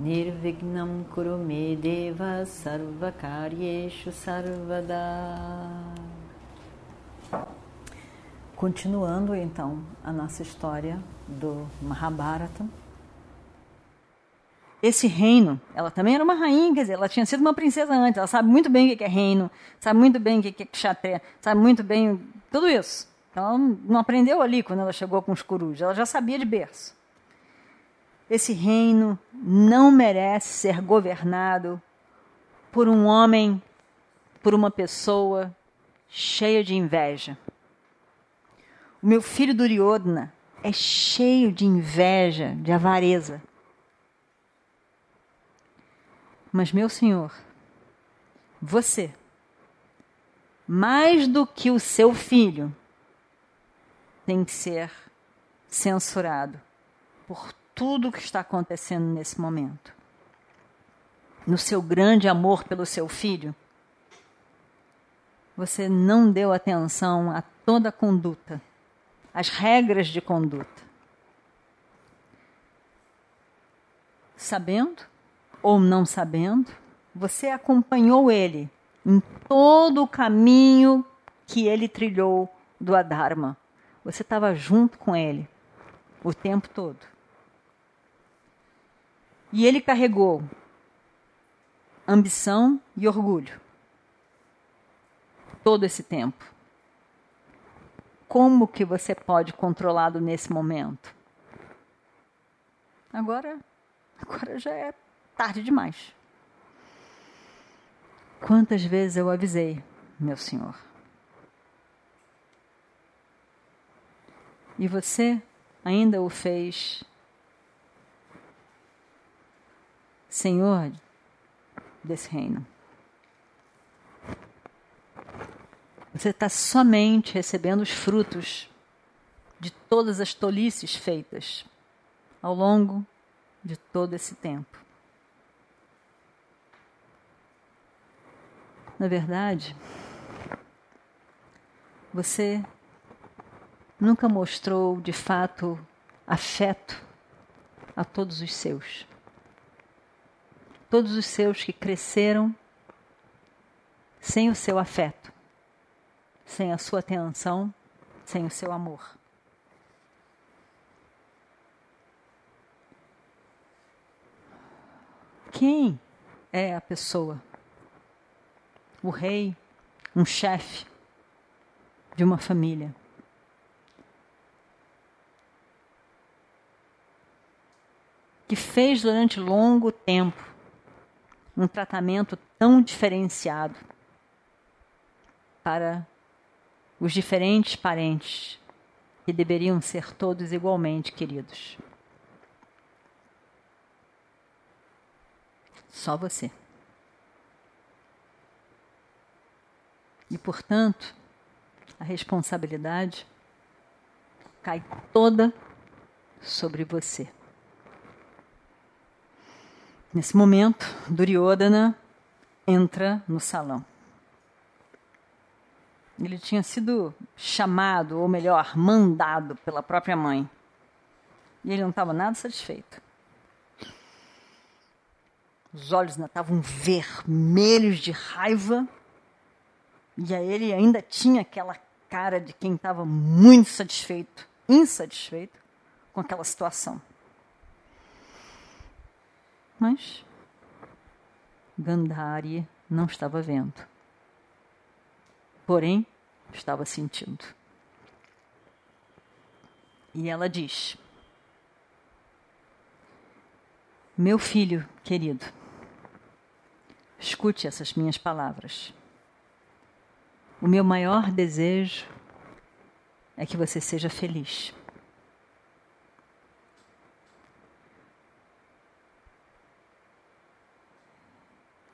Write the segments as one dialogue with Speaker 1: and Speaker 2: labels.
Speaker 1: Nirvignam Kurume Deva Sarvakaryeshu Sarvada Continuando então a nossa história do Mahabharata. Esse reino, ela também era uma rainha, quer dizer, ela tinha sido uma princesa antes, ela sabe muito bem o que é reino, sabe muito bem o que é kshatriya, sabe muito bem tudo isso. Então, ela não aprendeu ali quando ela chegou com os corujas, ela já sabia de berço. Esse reino não merece ser governado por um homem, por uma pessoa cheia de inveja. O meu filho Duryodhana é cheio de inveja, de avareza. Mas, meu senhor, você, mais do que o seu filho, tem que ser censurado por tudo o que está acontecendo nesse momento. No seu grande amor pelo seu filho, você não deu atenção a toda a conduta, as regras de conduta. Sabendo ou não sabendo, você acompanhou ele em todo o caminho que ele trilhou do Adharma. Você estava junto com ele o tempo todo. E ele carregou ambição e orgulho todo esse tempo. Como que você pode controlá-lo nesse momento? Agora, agora já é tarde demais. Quantas vezes eu avisei, meu senhor? E você ainda o fez senhor desse reino. Você está somente recebendo os frutos de todas as tolices feitas ao longo de todo esse tempo. Na verdade, você nunca mostrou de fato afeto a todos os seus. Todos os seus que cresceram sem o seu afeto, sem a sua atenção, sem o seu amor. Quem é a pessoa? O rei, um chefe de uma família. que fez durante longo tempo um tratamento tão diferenciado para os diferentes parentes que deveriam ser todos igualmente queridos. Só você. E, portanto, a responsabilidade cai toda sobre você. Nesse momento, Duryodhana entra no salão. Ele tinha sido chamado, ou melhor, mandado pela própria mãe. E ele não estava nada satisfeito. Os olhos ainda estavam vermelhos de raiva. E aí ele ainda tinha aquela cara de quem estava muito satisfeito, insatisfeito com aquela situação. Mas Gandhari não estava vendo. Porém, estava sentindo. E ela diz: Meu filho querido, escute essas minhas palavras. O meu maior desejo é que você seja feliz.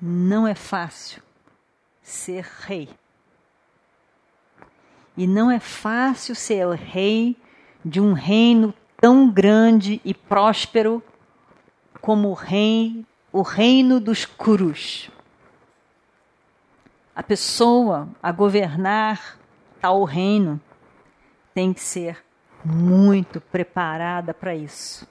Speaker 1: Não é fácil ser rei. E não é fácil ser rei de um reino tão grande e próspero como o rei, o reino dos Kurus. A pessoa a governar tal reino tem que ser muito preparada para isso.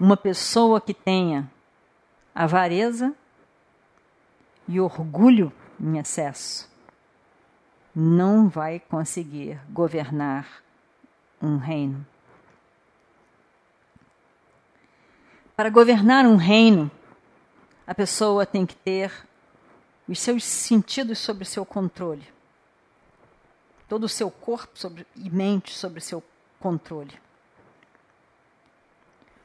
Speaker 1: Uma pessoa que tenha avareza e orgulho em excesso não vai conseguir governar um reino. Para governar um reino, a pessoa tem que ter os seus sentidos sob seu controle. Todo o seu corpo sobre, e mente sob seu controle.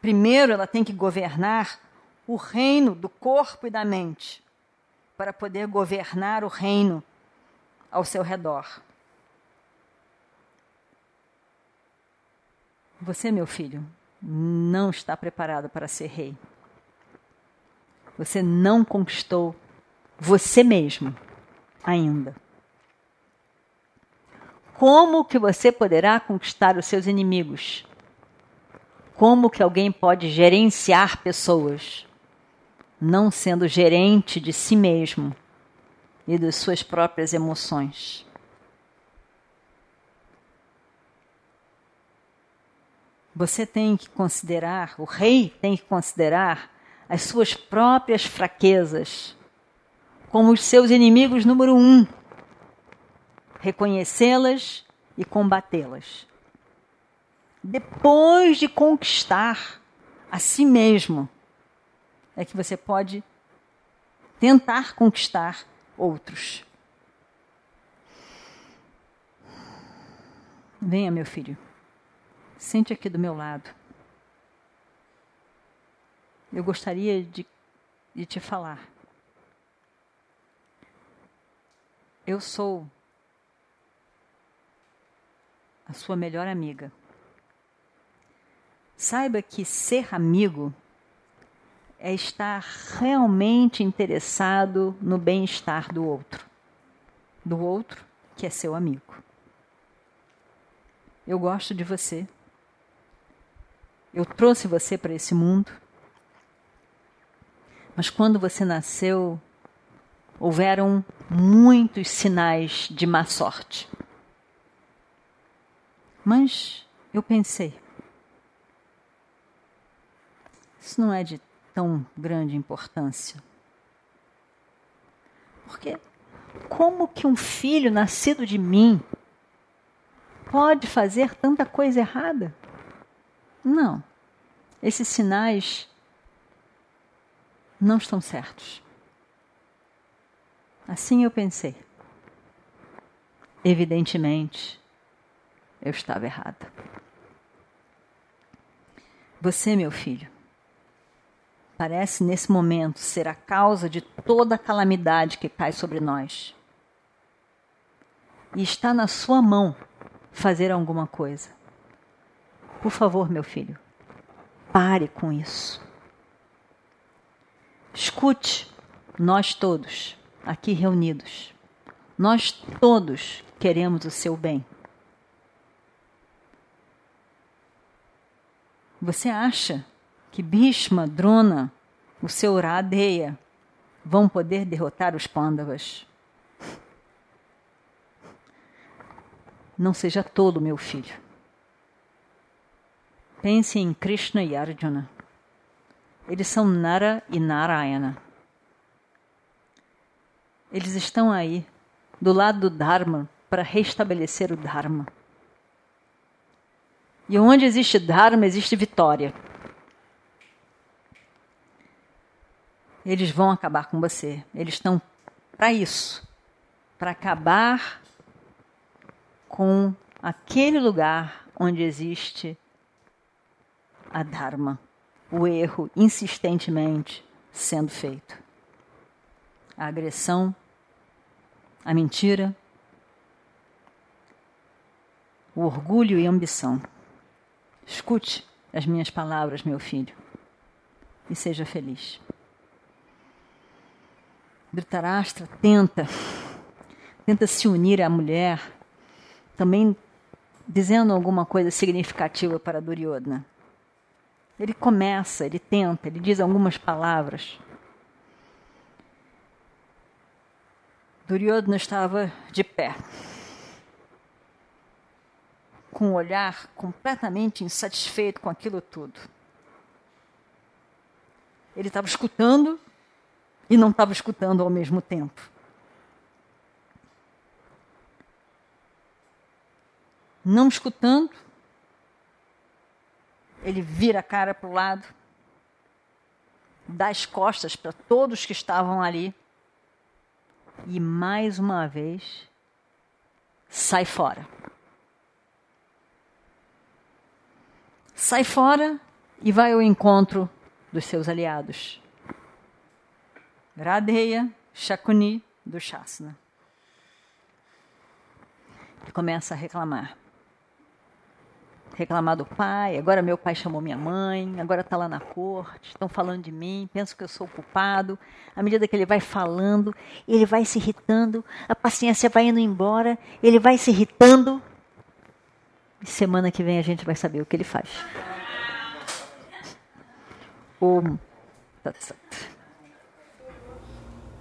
Speaker 1: Primeiro, ela tem que governar o reino do corpo e da mente, para poder governar o reino ao seu redor. Você, meu filho, não está preparado para ser rei. Você não conquistou você mesmo ainda. Como que você poderá conquistar os seus inimigos? Como que alguém pode gerenciar pessoas, não sendo gerente de si mesmo e das suas próprias emoções? Você tem que considerar, o rei tem que considerar as suas próprias fraquezas como os seus inimigos número um, reconhecê-las e combatê-las. Depois de conquistar a si mesmo, é que você pode tentar conquistar outros. Venha, meu filho. Sente aqui do meu lado. Eu gostaria de, de te falar. Eu sou a sua melhor amiga. Saiba que ser amigo é estar realmente interessado no bem-estar do outro, do outro que é seu amigo. Eu gosto de você. Eu trouxe você para esse mundo. Mas quando você nasceu, houveram muitos sinais de má sorte. Mas eu pensei, isso não é de tão grande importância. Porque como que um filho nascido de mim pode fazer tanta coisa errada? Não. Esses sinais não estão certos. Assim eu pensei. Evidentemente, eu estava errada. Você, meu filho, parece nesse momento ser a causa de toda a calamidade que cai sobre nós. E está na sua mão fazer alguma coisa. Por favor, meu filho, pare com isso. Escute, nós todos aqui reunidos. Nós todos queremos o seu bem. Você acha que Bhishma, Drona, o seu Radeya, vão poder derrotar os Pandavas? Não seja tolo, meu filho. Pense em Krishna e Arjuna. Eles são Nara e Narayana. Eles estão aí, do lado do Dharma, para restabelecer o Dharma. E onde existe Dharma, existe vitória. Eles vão acabar com você. Eles estão para isso para acabar com aquele lugar onde existe a Dharma, o erro insistentemente sendo feito a agressão, a mentira, o orgulho e a ambição. Escute as minhas palavras, meu filho, e seja feliz. Dhritarashtra tenta, tenta se unir à mulher, também dizendo alguma coisa significativa para Duryodhana. Ele começa, ele tenta, ele diz algumas palavras. Duryodhana estava de pé, com o um olhar completamente insatisfeito com aquilo tudo. Ele estava escutando e não estava escutando ao mesmo tempo. Não escutando, ele vira a cara para o lado, dá as costas para todos que estavam ali e mais uma vez sai fora. Sai fora e vai ao encontro dos seus aliados. Radeya Shakuni do Shasna. E começa a reclamar. Reclamar do pai, agora meu pai chamou minha mãe, agora está lá na corte, estão falando de mim, penso que eu sou o culpado. À medida que ele vai falando, ele vai se irritando, a paciência vai indo embora, ele vai se irritando. E semana que vem a gente vai saber o que ele faz. Om Tat Sat.